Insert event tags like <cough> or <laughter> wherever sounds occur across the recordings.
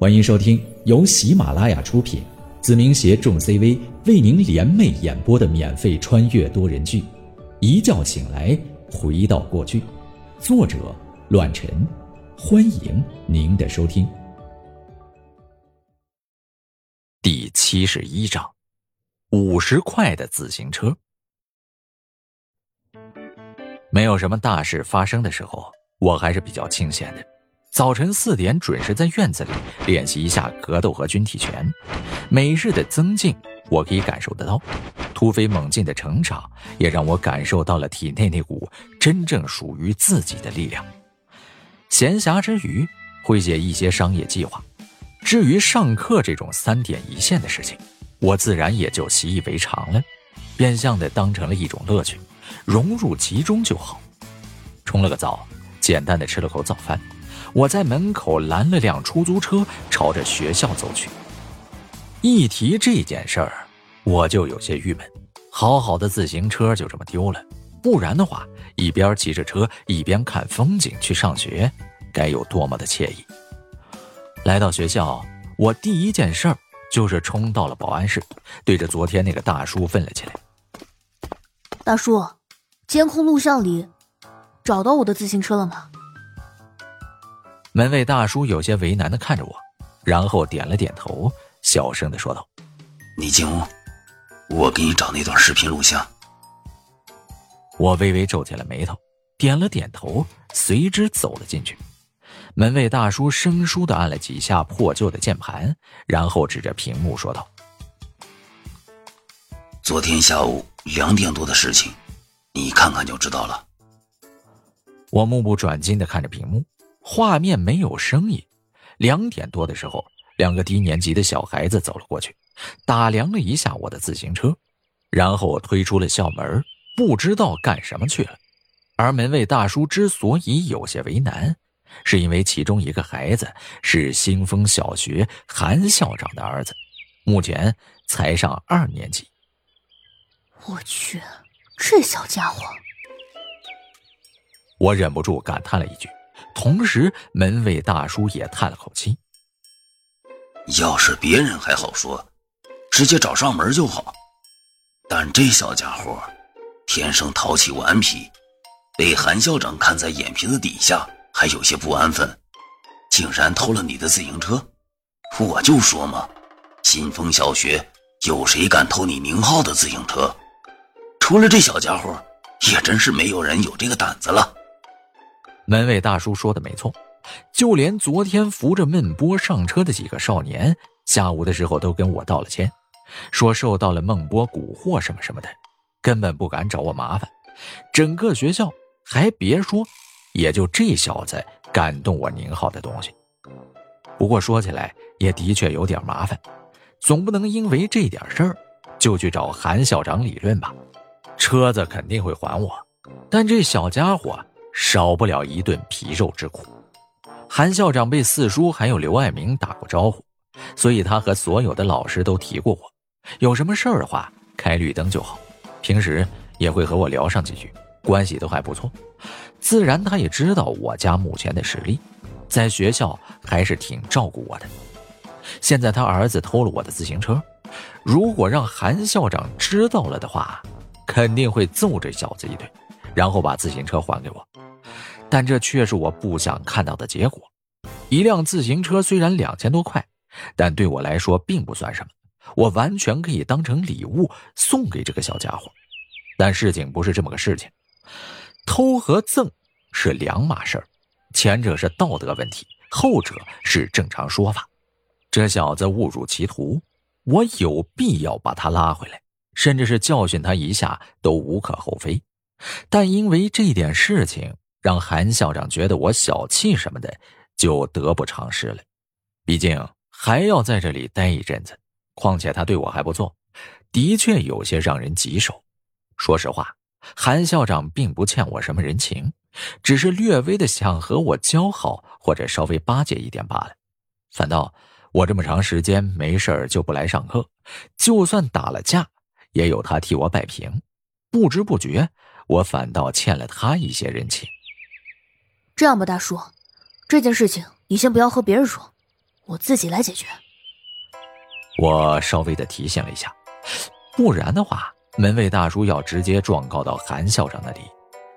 欢迎收听由喜马拉雅出品，子明携众 CV 为您联袂演播的免费穿越多人剧《一觉醒来回到过去》，作者：乱臣。欢迎您的收听。第七十一章，五十块的自行车。没有什么大事发生的时候，我还是比较清闲的。早晨四点准时在院子里练习一下格斗和军体拳，每日的增进我可以感受得到，突飞猛进的成长也让我感受到了体内那股真正属于自己的力量。闲暇之余会写一些商业计划，至于上课这种三点一线的事情，我自然也就习以为常了，变相的当成了一种乐趣。融入其中就好。冲了个澡，简单的吃了口早饭，我在门口拦了辆出租车，朝着学校走去。一提这件事儿，我就有些郁闷。好好的自行车就这么丢了，不然的话，一边骑着车一边看风景去上学，该有多么的惬意。来到学校，我第一件事儿就是冲到了保安室，对着昨天那个大叔问了起来：“大叔。”监控录像里找到我的自行车了吗？门卫大叔有些为难的看着我，然后点了点头，小声的说道：“你进屋，我给你找那段视频录像。”我微微皱起了眉头，点了点头，随之走了进去。门卫大叔生疏的按了几下破旧的键盘，然后指着屏幕说道：“昨天下午两点多的事情。”你看看就知道了。我目不转睛的看着屏幕，画面没有声音。两点多的时候，两个低年级的小孩子走了过去，打量了一下我的自行车，然后我推出了校门，不知道干什么去了。而门卫大叔之所以有些为难，是因为其中一个孩子是新丰小学韩校长的儿子，目前才上二年级。我去。这小家伙，我忍不住感叹了一句，同时门卫大叔也叹了口气。要是别人还好说，直接找上门就好，但这小家伙天生淘气顽皮，被韩校长看在眼皮子底下，还有些不安分，竟然偷了你的自行车。我就说嘛，新丰小学有谁敢偷你宁浩的自行车？除了这小家伙，也真是没有人有这个胆子了。门卫大叔说的没错，就连昨天扶着闷波上车的几个少年，下午的时候都跟我道了歉，说受到了孟波蛊惑什么什么的，根本不敢找我麻烦。整个学校还别说，也就这小子敢动我宁浩的东西。不过说起来也的确有点麻烦，总不能因为这点事儿就去找韩校长理论吧。车子肯定会还我，但这小家伙少不了一顿皮肉之苦。韩校长被四叔还有刘爱明打过招呼，所以他和所有的老师都提过我，有什么事儿的话开绿灯就好。平时也会和我聊上几句，关系都还不错。自然他也知道我家目前的实力，在学校还是挺照顾我的。现在他儿子偷了我的自行车，如果让韩校长知道了的话。肯定会揍这小子一顿，然后把自行车还给我，但这却是我不想看到的结果。一辆自行车虽然两千多块，但对我来说并不算什么，我完全可以当成礼物送给这个小家伙。但事情不是这么个事情，偷和赠是两码事儿，前者是道德问题，后者是正常说法。这小子误入歧途，我有必要把他拉回来。甚至是教训他一下都无可厚非，但因为这点事情让韩校长觉得我小气什么的，就得不偿失了。毕竟还要在这里待一阵子，况且他对我还不错，的确有些让人棘手。说实话，韩校长并不欠我什么人情，只是略微的想和我交好或者稍微巴结一点罢了。反倒我这么长时间没事就不来上课，就算打了架。也有他替我摆平，不知不觉，我反倒欠了他一些人情。这样吧，大叔，这件事情你先不要和别人说，我自己来解决。我稍微的提醒了一下，不然的话，门卫大叔要直接状告到韩校长那里，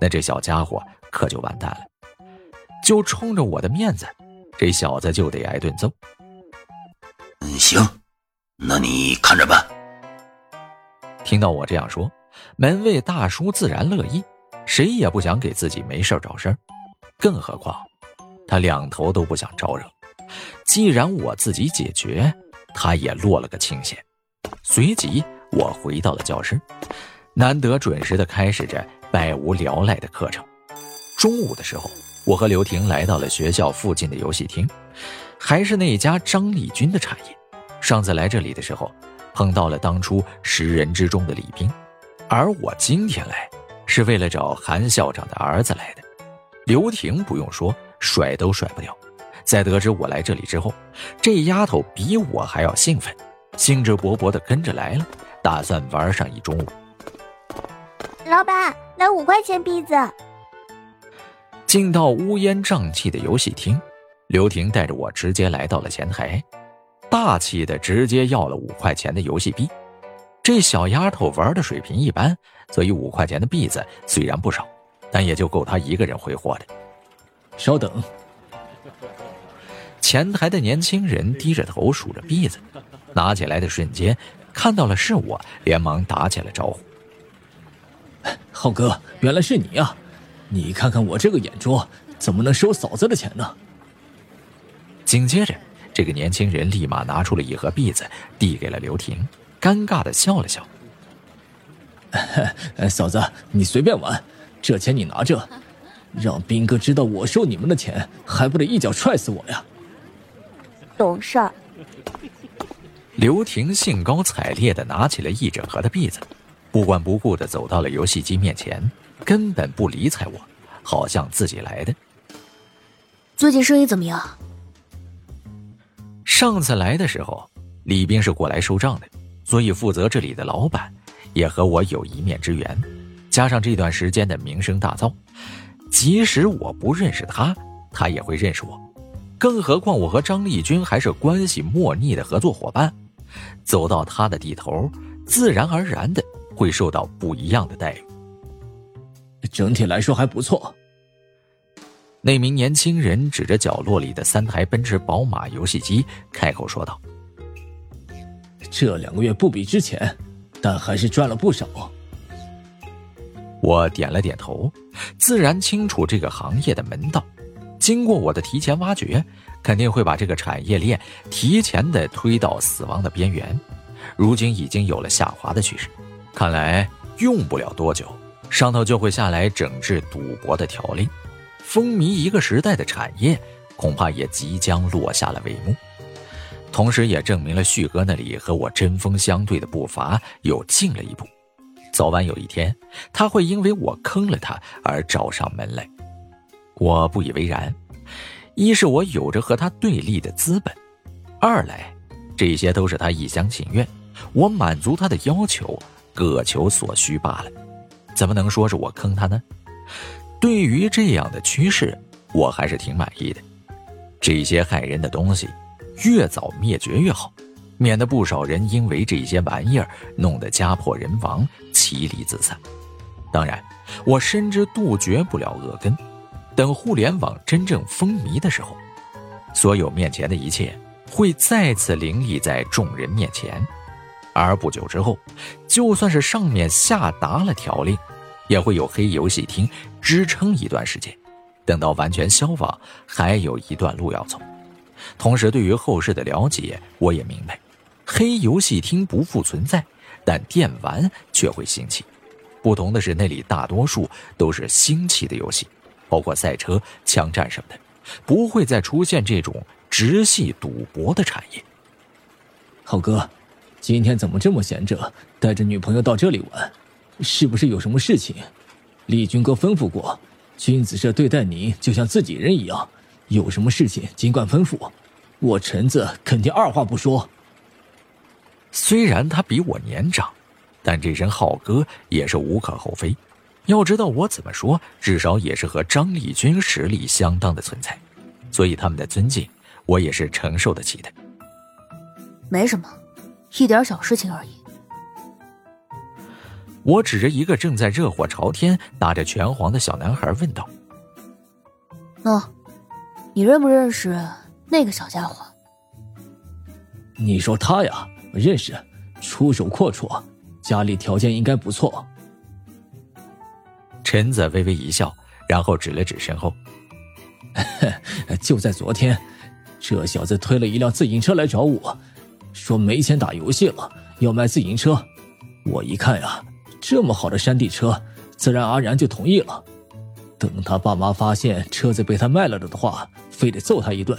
那这小家伙可就完蛋了。就冲着我的面子，这小子就得挨顿揍。嗯，行，那你看着办。听到我这样说，门卫大叔自然乐意，谁也不想给自己没事找事儿，更何况他两头都不想招惹。既然我自己解决，他也落了个清闲。随即，我回到了教室，难得准时的开始着百无聊赖的课程。中午的时候，我和刘婷来到了学校附近的游戏厅，还是那家张丽君的产业。上次来这里的时候。碰到了当初十人之中的李斌，而我今天来是为了找韩校长的儿子来的。刘婷不用说，甩都甩不掉。在得知我来这里之后，这丫头比我还要兴奋，兴致勃勃地跟着来了，打算玩上一中午。老板，来五块钱币子。进到乌烟瘴气的游戏厅，刘婷带着我直接来到了前台。大气的直接要了五块钱的游戏币，这小丫头玩的水平一般，所以五块钱的币子虽然不少，但也就够她一个人挥霍的。稍等，前台的年轻人低着头数着币子，拿起来的瞬间看到了是我，连忙打起了招呼：“浩哥，原来是你呀！你看看我这个眼拙，怎么能收嫂子的钱呢？”紧接着。这个年轻人立马拿出了一盒币子，递给了刘婷，尴尬的笑了笑：“ <laughs> 嫂子，你随便玩，这钱你拿着，让斌哥知道我收你们的钱，还不得一脚踹死我呀？”懂事儿。刘婷兴高采烈的拿起了一整盒的币子，不管不顾的走到了游戏机面前，根本不理睬我，好像自己来的。最近生意怎么样？上次来的时候，李斌是过来收账的，所以负责这里的老板也和我有一面之缘。加上这段时间的名声大噪，即使我不认识他，他也会认识我。更何况我和张立军还是关系莫逆的合作伙伴，走到他的地头，自然而然的会受到不一样的待遇。整体来说还不错。那名年轻人指着角落里的三台奔驰、宝马游戏机，开口说道：“这两个月不比之前，但还是赚了不少。”我点了点头，自然清楚这个行业的门道。经过我的提前挖掘，肯定会把这个产业链提前的推到死亡的边缘。如今已经有了下滑的趋势，看来用不了多久，上头就会下来整治赌博的条令。风靡一个时代的产业，恐怕也即将落下了帷幕，同时也证明了旭哥那里和我针锋相对的步伐又近了一步。早晚有一天，他会因为我坑了他而找上门来。我不以为然，一是我有着和他对立的资本，二来这些都是他一厢情愿，我满足他的要求，各求所需罢了，怎么能说是我坑他呢？对于这样的趋势，我还是挺满意的。这些害人的东西，越早灭绝越好，免得不少人因为这些玩意儿弄得家破人亡、妻离子散。当然，我深知杜绝不了恶根。等互联网真正风靡的时候，所有面前的一切会再次凌厉在众人面前。而不久之后，就算是上面下达了条令。也会有黑游戏厅支撑一段时间，等到完全消亡，还有一段路要走。同时，对于后世的了解，我也明白，黑游戏厅不复存在，但电玩却会兴起。不同的是，那里大多数都是新奇的游戏，包括赛车、枪战什么的，不会再出现这种直系赌博的产业。浩哥，今天怎么这么闲着，带着女朋友到这里玩？是不是有什么事情？丽君哥吩咐过，君子社对待你就像自己人一样，有什么事情尽管吩咐，我臣子肯定二话不说。虽然他比我年长，但这声浩哥也是无可厚非。要知道我怎么说，至少也是和张立军实力相当的存在，所以他们的尊敬我也是承受得起的。没什么，一点小事情而已。我指着一个正在热火朝天、打着拳皇的小男孩问道：“喏，你认不认识那个小家伙？”你说他呀，认识，出手阔绰，家里条件应该不错。陈子微微一笑，然后指了指身后：“ <laughs> 就在昨天，这小子推了一辆自行车来找我，说没钱打游戏了，要卖自行车。我一看呀。”这么好的山地车，自然而然就同意了。等他爸妈发现车子被他卖了的话，非得揍他一顿。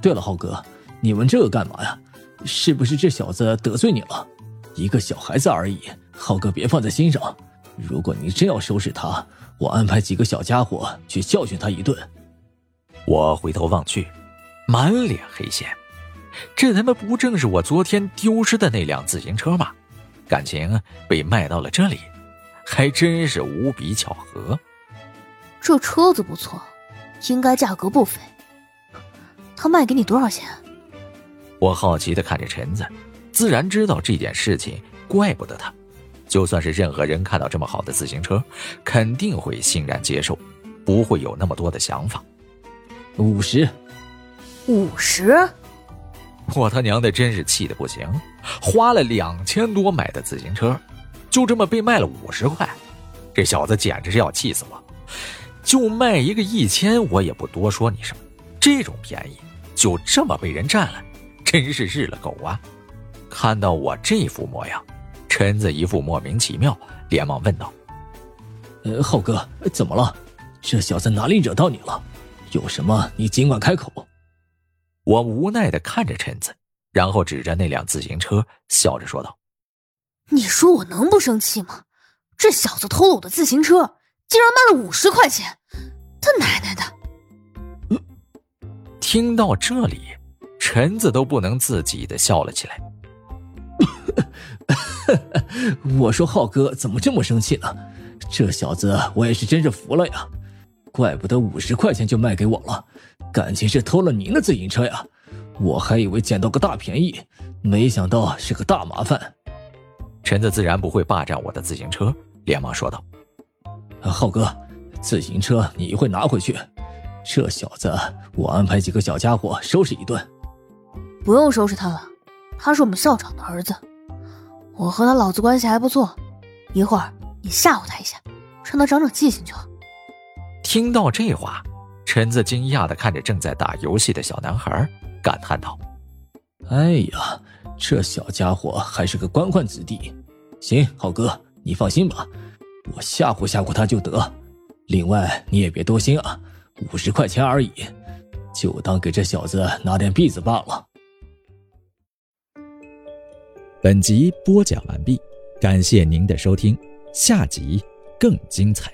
对了，浩哥，你问这个干嘛呀？是不是这小子得罪你了？一个小孩子而已，浩哥别放在心上。如果你真要收拾他，我安排几个小家伙去教训他一顿。我回头望去，满脸黑线。这他妈不正是我昨天丢失的那辆自行车吗？感情被卖到了这里，还真是无比巧合。这车子不错，应该价格不菲。他卖给你多少钱？我好奇的看着陈子，自然知道这件事情怪不得他。就算是任何人看到这么好的自行车，肯定会欣然接受，不会有那么多的想法。五十，五十。我他娘的真是气的不行，花了两千多买的自行车，就这么被卖了五十块，这小子简直是要气死我！就卖一个一千，我也不多说你什么。这种便宜就这么被人占了，真是日了狗啊！看到我这副模样，陈子一副莫名其妙，连忙问道：“呃，浩哥，怎么了？这小子哪里惹到你了？有什么你尽管开口。”我无奈的看着陈子，然后指着那辆自行车，笑着说道：“你说我能不生气吗？这小子偷了我的自行车，竟然卖了五十块钱！听到这里，陈子都不能自己的笑了起来。<laughs> 我说：“浩哥怎么这么生气呢？这小子我也是真是服了呀！怪不得五十块钱就卖给我了。”感情是偷了您的自行车呀？我还以为捡到个大便宜，没想到是个大麻烦。陈子自然不会霸占我的自行车，连忙说道：“浩哥，自行车你一会拿回去。这小子，我安排几个小家伙收拾一顿。不用收拾他了，他是我们校长的儿子，我和他老子关系还不错。一会儿你吓唬他一下，让他长长记性就好。”听到这话。陈子惊讶的看着正在打游戏的小男孩，感叹道：“哎呀，这小家伙还是个官宦子弟。行，浩哥，你放心吧，我吓唬吓唬他就得。另外，你也别多心啊，五十块钱而已，就当给这小子拿点币子罢了。”本集播讲完毕，感谢您的收听，下集更精彩。